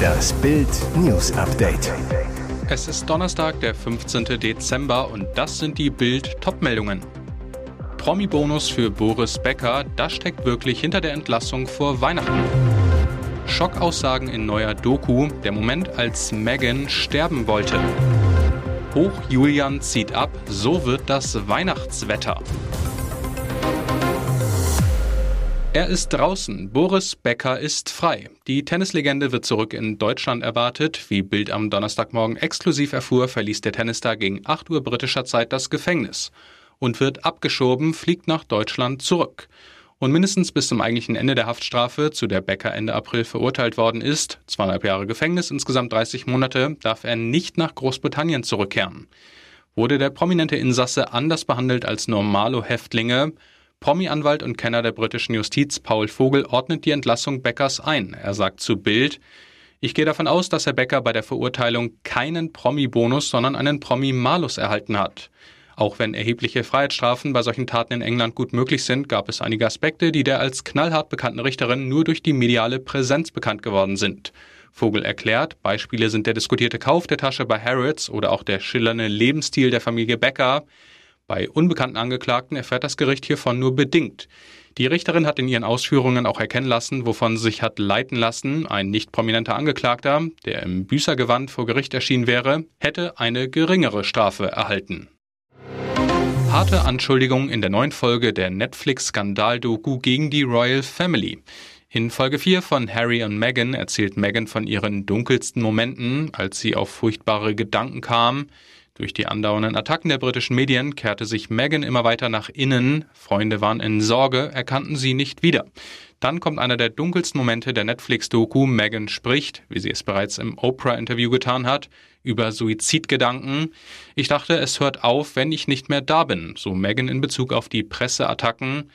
Das Bild News Update. Es ist Donnerstag, der 15. Dezember und das sind die Bild Topmeldungen. Promi-Bonus für Boris Becker, das steckt wirklich hinter der Entlassung vor Weihnachten. Schockaussagen in neuer Doku, der Moment, als Megan sterben wollte. Hoch Julian zieht ab, so wird das Weihnachtswetter. Er ist draußen. Boris Becker ist frei. Die Tennislegende wird zurück in Deutschland erwartet. Wie Bild am Donnerstagmorgen exklusiv erfuhr, verließ der Tennisstar gegen 8 Uhr britischer Zeit das Gefängnis und wird abgeschoben, fliegt nach Deutschland zurück. Und mindestens bis zum eigentlichen Ende der Haftstrafe, zu der Becker Ende April verurteilt worden ist, zweieinhalb Jahre Gefängnis, insgesamt 30 Monate, darf er nicht nach Großbritannien zurückkehren. Wurde der prominente Insasse anders behandelt als normale Häftlinge, Promi-Anwalt und Kenner der britischen Justiz Paul Vogel ordnet die Entlassung Beckers ein. Er sagt zu Bild, ich gehe davon aus, dass Herr Becker bei der Verurteilung keinen Promi-Bonus, sondern einen Promi-Malus erhalten hat. Auch wenn erhebliche Freiheitsstrafen bei solchen Taten in England gut möglich sind, gab es einige Aspekte, die der als knallhart bekannten Richterin nur durch die mediale Präsenz bekannt geworden sind. Vogel erklärt, Beispiele sind der diskutierte Kauf der Tasche bei Harrods oder auch der schillernde Lebensstil der Familie Becker. Bei unbekannten Angeklagten erfährt das Gericht hiervon nur bedingt. Die Richterin hat in ihren Ausführungen auch erkennen lassen, wovon sich hat leiten lassen. Ein nicht prominenter Angeklagter, der im Büßergewand vor Gericht erschienen wäre, hätte eine geringere Strafe erhalten. Harte Anschuldigungen in der neuen Folge der Netflix-Skandal-Doku gegen die Royal Family. In Folge 4 von Harry und Meghan erzählt Meghan von ihren dunkelsten Momenten, als sie auf furchtbare Gedanken kam. Durch die andauernden Attacken der britischen Medien kehrte sich Meghan immer weiter nach innen. Freunde waren in Sorge, erkannten sie nicht wieder. Dann kommt einer der dunkelsten Momente der Netflix-Doku. Meghan spricht, wie sie es bereits im Oprah-Interview getan hat, über Suizidgedanken. Ich dachte, es hört auf, wenn ich nicht mehr da bin, so Meghan in Bezug auf die Presseattacken.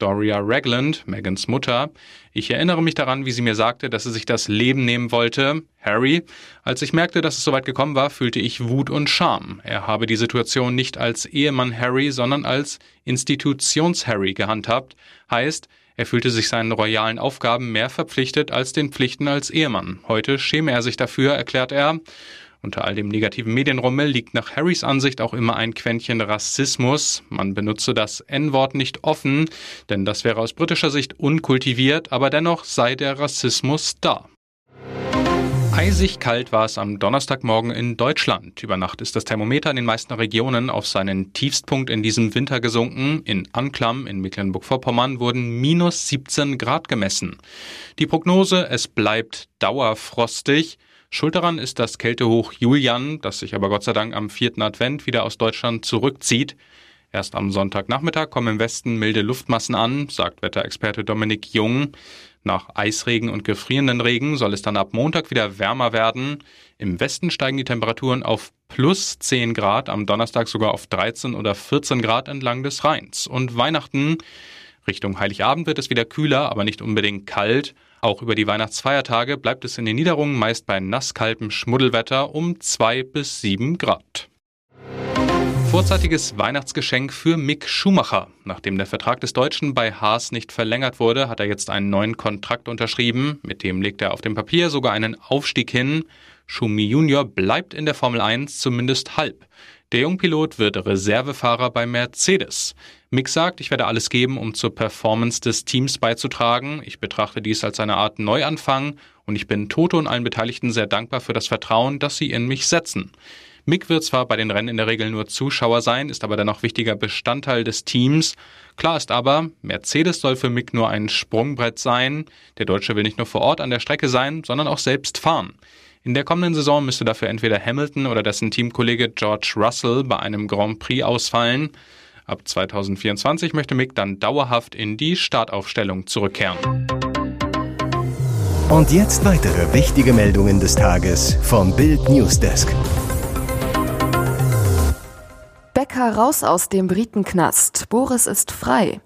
Doria Ragland, Megans Mutter. Ich erinnere mich daran, wie sie mir sagte, dass sie sich das Leben nehmen wollte. Harry, als ich merkte, dass es soweit gekommen war, fühlte ich Wut und Scham. Er habe die Situation nicht als Ehemann Harry, sondern als Institutions-Harry gehandhabt. Heißt, er fühlte sich seinen royalen Aufgaben mehr verpflichtet als den Pflichten als Ehemann. Heute schäme er sich dafür, erklärt er. Unter all dem negativen Medienrummel liegt nach Harrys Ansicht auch immer ein Quäntchen Rassismus. Man benutze das N-Wort nicht offen, denn das wäre aus britischer Sicht unkultiviert, aber dennoch sei der Rassismus da. Eisig kalt war es am Donnerstagmorgen in Deutschland. Über Nacht ist das Thermometer in den meisten Regionen auf seinen Tiefstpunkt in diesem Winter gesunken. In Anklam in Mecklenburg-Vorpommern wurden minus 17 Grad gemessen. Die Prognose, es bleibt dauerfrostig. Schuld daran ist das Kältehoch Julian, das sich aber Gott sei Dank am vierten Advent wieder aus Deutschland zurückzieht. Erst am Sonntagnachmittag kommen im Westen milde Luftmassen an, sagt Wetterexperte Dominik Jung. Nach Eisregen und gefrierenden Regen soll es dann ab Montag wieder wärmer werden. Im Westen steigen die Temperaturen auf plus 10 Grad, am Donnerstag sogar auf 13 oder 14 Grad entlang des Rheins. Und Weihnachten Richtung Heiligabend wird es wieder kühler, aber nicht unbedingt kalt. Auch über die Weihnachtsfeiertage bleibt es in den Niederungen meist bei nasskaltem Schmuddelwetter um 2 bis 7 Grad. Vorzeitiges Weihnachtsgeschenk für Mick Schumacher. Nachdem der Vertrag des Deutschen bei Haas nicht verlängert wurde, hat er jetzt einen neuen Kontrakt unterschrieben. Mit dem legt er auf dem Papier sogar einen Aufstieg hin. Schumi Junior bleibt in der Formel 1 zumindest halb. Der Jungpilot wird Reservefahrer bei Mercedes. Mick sagt, ich werde alles geben, um zur Performance des Teams beizutragen. Ich betrachte dies als eine Art Neuanfang und ich bin Toto und allen Beteiligten sehr dankbar für das Vertrauen, das sie in mich setzen. Mick wird zwar bei den Rennen in der Regel nur Zuschauer sein, ist aber dennoch wichtiger Bestandteil des Teams. Klar ist aber, Mercedes soll für Mick nur ein Sprungbrett sein. Der Deutsche will nicht nur vor Ort an der Strecke sein, sondern auch selbst fahren. In der kommenden Saison müsste dafür entweder Hamilton oder dessen Teamkollege George Russell bei einem Grand Prix ausfallen. Ab 2024 möchte Mick dann dauerhaft in die Startaufstellung zurückkehren. Und jetzt weitere wichtige Meldungen des Tages vom Bild Newsdesk. Becker raus aus dem Britenknast. Boris ist frei.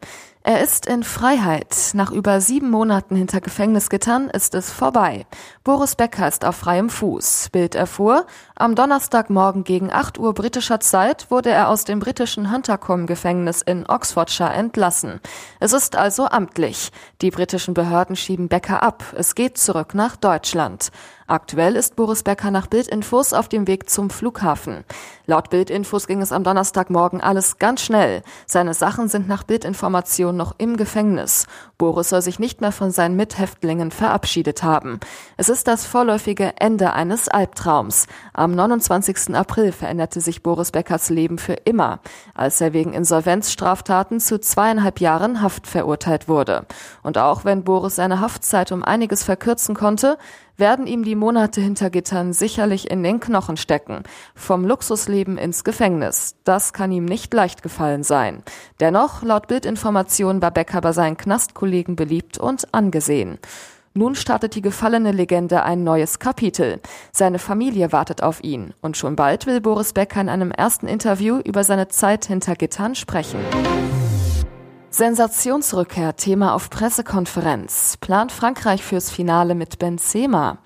Er ist in Freiheit. Nach über sieben Monaten hinter Gefängnisgittern ist es vorbei. Boris Becker ist auf freiem Fuß. Bild erfuhr, am Donnerstagmorgen gegen 8 Uhr britischer Zeit wurde er aus dem britischen Huntercombe-Gefängnis in Oxfordshire entlassen. Es ist also amtlich. Die britischen Behörden schieben Becker ab. Es geht zurück nach Deutschland. Aktuell ist Boris Becker nach Bildinfos auf dem Weg zum Flughafen. Laut Bildinfos ging es am Donnerstagmorgen alles ganz schnell. Seine Sachen sind nach Bildinformation noch im Gefängnis. Boris soll sich nicht mehr von seinen Mithäftlingen verabschiedet haben. Es ist das vorläufige Ende eines Albtraums. Am 29. April veränderte sich Boris Beckers Leben für immer, als er wegen Insolvenzstraftaten zu zweieinhalb Jahren Haft verurteilt wurde. Und auch wenn Boris seine Haftzeit um einiges verkürzen konnte, werden ihm die Monate hinter Gittern sicherlich in den Knochen stecken. Vom Luxusleben ins Gefängnis. Das kann ihm nicht leicht gefallen sein. Dennoch, laut Bildinformation war Becker bei seinen Knastkollegen beliebt und angesehen. Nun startet die gefallene Legende ein neues Kapitel. Seine Familie wartet auf ihn. Und schon bald will Boris Becker in einem ersten Interview über seine Zeit hinter Gittern sprechen. Sensationsrückkehr Thema auf Pressekonferenz. Plant Frankreich fürs Finale mit Benzema.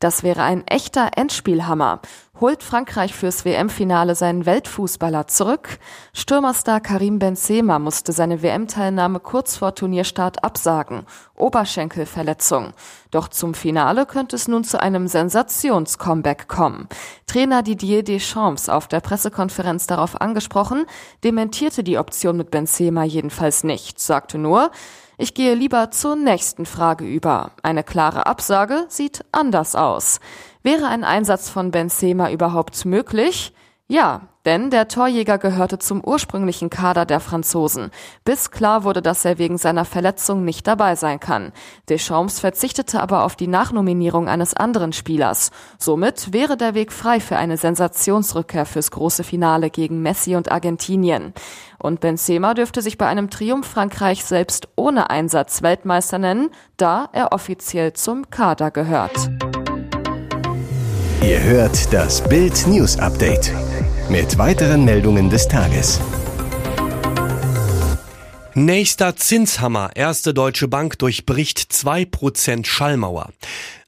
Das wäre ein echter Endspielhammer. Holt Frankreich fürs WM-Finale seinen Weltfußballer zurück? Stürmerstar Karim Benzema musste seine WM-Teilnahme kurz vor Turnierstart absagen. Oberschenkelverletzung. Doch zum Finale könnte es nun zu einem Sensations-Comeback kommen. Trainer Didier Deschamps auf der Pressekonferenz darauf angesprochen, dementierte die Option mit Benzema jedenfalls nicht, sagte nur, ich gehe lieber zur nächsten Frage über. Eine klare Absage sieht anders aus. Wäre ein Einsatz von Benzema überhaupt möglich? Ja, denn der Torjäger gehörte zum ursprünglichen Kader der Franzosen, bis klar wurde, dass er wegen seiner Verletzung nicht dabei sein kann. Deschamps verzichtete aber auf die Nachnominierung eines anderen Spielers. Somit wäre der Weg frei für eine Sensationsrückkehr fürs große Finale gegen Messi und Argentinien. Und Benzema dürfte sich bei einem Triumph Frankreich selbst ohne Einsatz Weltmeister nennen, da er offiziell zum Kader gehört. Ihr hört das Bild News Update mit weiteren Meldungen des Tages. Nächster Zinshammer. Erste Deutsche Bank durchbricht 2% Schallmauer.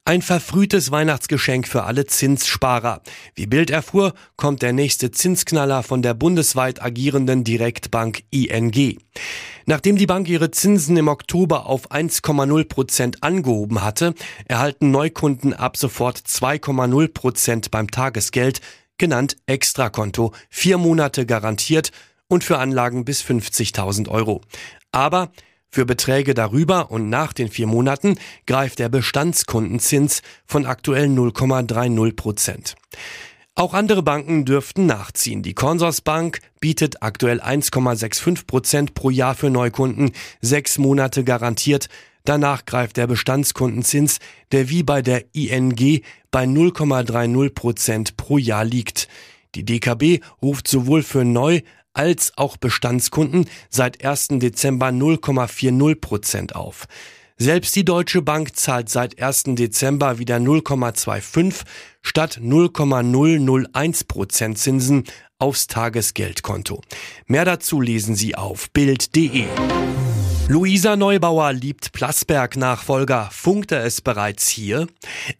Ein verfrühtes Weihnachtsgeschenk für alle Zinssparer. Wie Bild erfuhr, kommt der nächste Zinsknaller von der bundesweit agierenden Direktbank ING. Nachdem die Bank ihre Zinsen im Oktober auf 1,0 Prozent angehoben hatte, erhalten Neukunden ab sofort 2,0 Prozent beim Tagesgeld, genannt Extrakonto, vier Monate garantiert und für Anlagen bis 50.000 Euro. Aber für Beträge darüber und nach den vier Monaten greift der Bestandskundenzins von aktuell 0,30 Prozent. Auch andere Banken dürften nachziehen. Die Consorsbank bietet aktuell 1,65 Prozent pro Jahr für Neukunden, sechs Monate garantiert. Danach greift der Bestandskundenzins, der wie bei der ING bei 0,30 Prozent pro Jahr liegt. Die DKB ruft sowohl für Neu- als auch Bestandskunden seit 1. Dezember 0,40 Prozent auf. Selbst die Deutsche Bank zahlt seit 1. Dezember wieder 0,25 statt 0,001 Prozent Zinsen aufs Tagesgeldkonto. Mehr dazu lesen Sie auf Bild.de. Luisa Neubauer liebt Plasberg-Nachfolger. Funkte es bereits hier?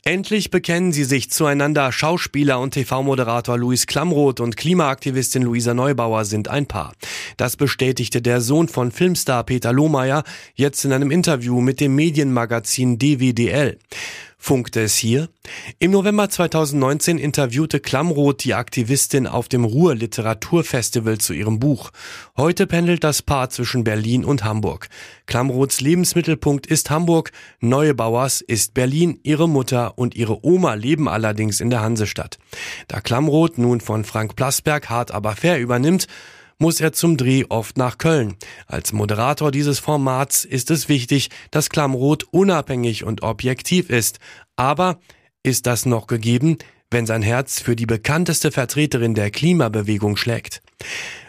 Endlich bekennen sie sich zueinander. Schauspieler und TV-Moderator Luis Klamroth und Klimaaktivistin Luisa Neubauer sind ein Paar. Das bestätigte der Sohn von Filmstar Peter Lohmeier jetzt in einem Interview mit dem Medienmagazin DWDL funkte es hier. Im November 2019 interviewte Klamroth die Aktivistin auf dem Ruhr Literaturfestival zu ihrem Buch. Heute pendelt das Paar zwischen Berlin und Hamburg. Klamroths Lebensmittelpunkt ist Hamburg, Neubauers ist Berlin, ihre Mutter und ihre Oma leben allerdings in der Hansestadt. Da Klamroth nun von Frank Plasberg hart aber fair übernimmt, muss er zum Dreh oft nach Köln. Als Moderator dieses Formats ist es wichtig, dass Klammroth unabhängig und objektiv ist. Aber ist das noch gegeben, wenn sein Herz für die bekannteste Vertreterin der Klimabewegung schlägt?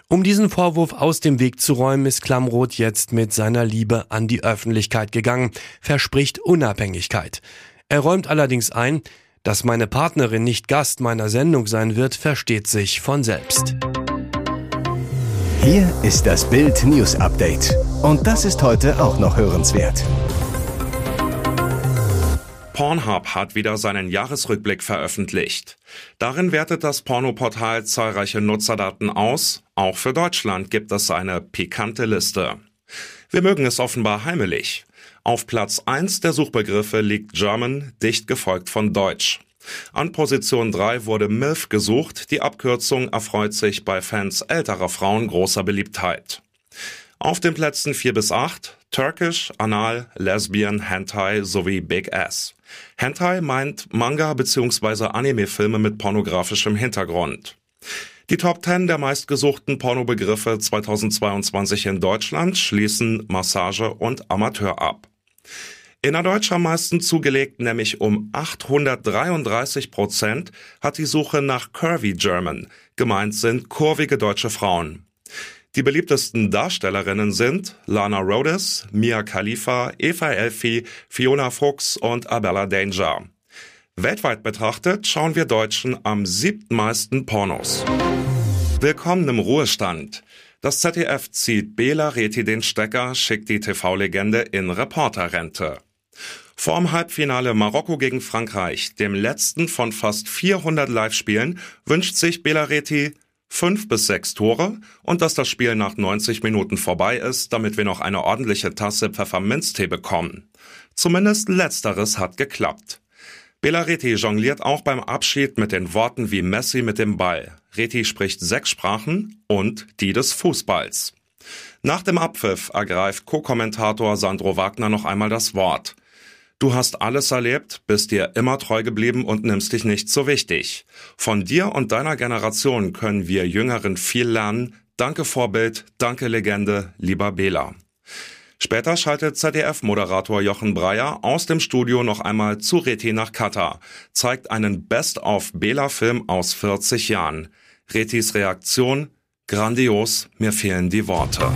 Um diesen Vorwurf aus dem Weg zu räumen, ist Klammroth jetzt mit seiner Liebe an die Öffentlichkeit gegangen, verspricht Unabhängigkeit. Er räumt allerdings ein, dass meine Partnerin nicht Gast meiner Sendung sein wird, versteht sich von selbst. Hier ist das Bild News Update. Und das ist heute auch noch hörenswert. Pornhub hat wieder seinen Jahresrückblick veröffentlicht. Darin wertet das Pornoportal zahlreiche Nutzerdaten aus. Auch für Deutschland gibt es eine pikante Liste. Wir mögen es offenbar heimelig. Auf Platz 1 der Suchbegriffe liegt German, dicht gefolgt von Deutsch. An Position 3 wurde MILF gesucht. Die Abkürzung erfreut sich bei Fans älterer Frauen großer Beliebtheit. Auf den Plätzen 4 bis 8 Turkish, Anal, Lesbian, Hentai sowie Big Ass. Hentai meint Manga bzw. Anime-Filme mit pornografischem Hintergrund. Die Top 10 der meistgesuchten Pornobegriffe 2022 in Deutschland schließen Massage und Amateur ab. Innerdeutsch am meisten zugelegt, nämlich um 833 Prozent, hat die Suche nach Curvy German. Gemeint sind kurvige deutsche Frauen. Die beliebtesten Darstellerinnen sind Lana Rhodes, Mia Khalifa, Eva Elfi, Fiona Fuchs und Abella Danger. Weltweit betrachtet schauen wir Deutschen am siebtmeisten Pornos. Willkommen im Ruhestand. Das ZDF zieht Bela Reti den Stecker, schickt die TV-Legende in Reporterrente. Vorm Halbfinale Marokko gegen Frankreich, dem letzten von fast 400 Live-Spielen, wünscht sich Bela Reti fünf bis sechs Tore und dass das Spiel nach 90 Minuten vorbei ist, damit wir noch eine ordentliche Tasse Pfefferminztee bekommen. Zumindest letzteres hat geklappt. Bela Reti jongliert auch beim Abschied mit den Worten wie Messi mit dem Ball. Reti spricht sechs Sprachen und die des Fußballs. Nach dem Abpfiff ergreift Co-Kommentator Sandro Wagner noch einmal das Wort. Du hast alles erlebt, bist dir immer treu geblieben und nimmst dich nicht so wichtig. Von dir und deiner Generation können wir Jüngeren viel lernen. Danke Vorbild, danke Legende, lieber Bela. Später schaltet ZDF-Moderator Jochen Breyer aus dem Studio noch einmal zu Reti nach Katar, zeigt einen Best-of-Bela-Film aus 40 Jahren. Retis Reaktion? Grandios, mir fehlen die Worte.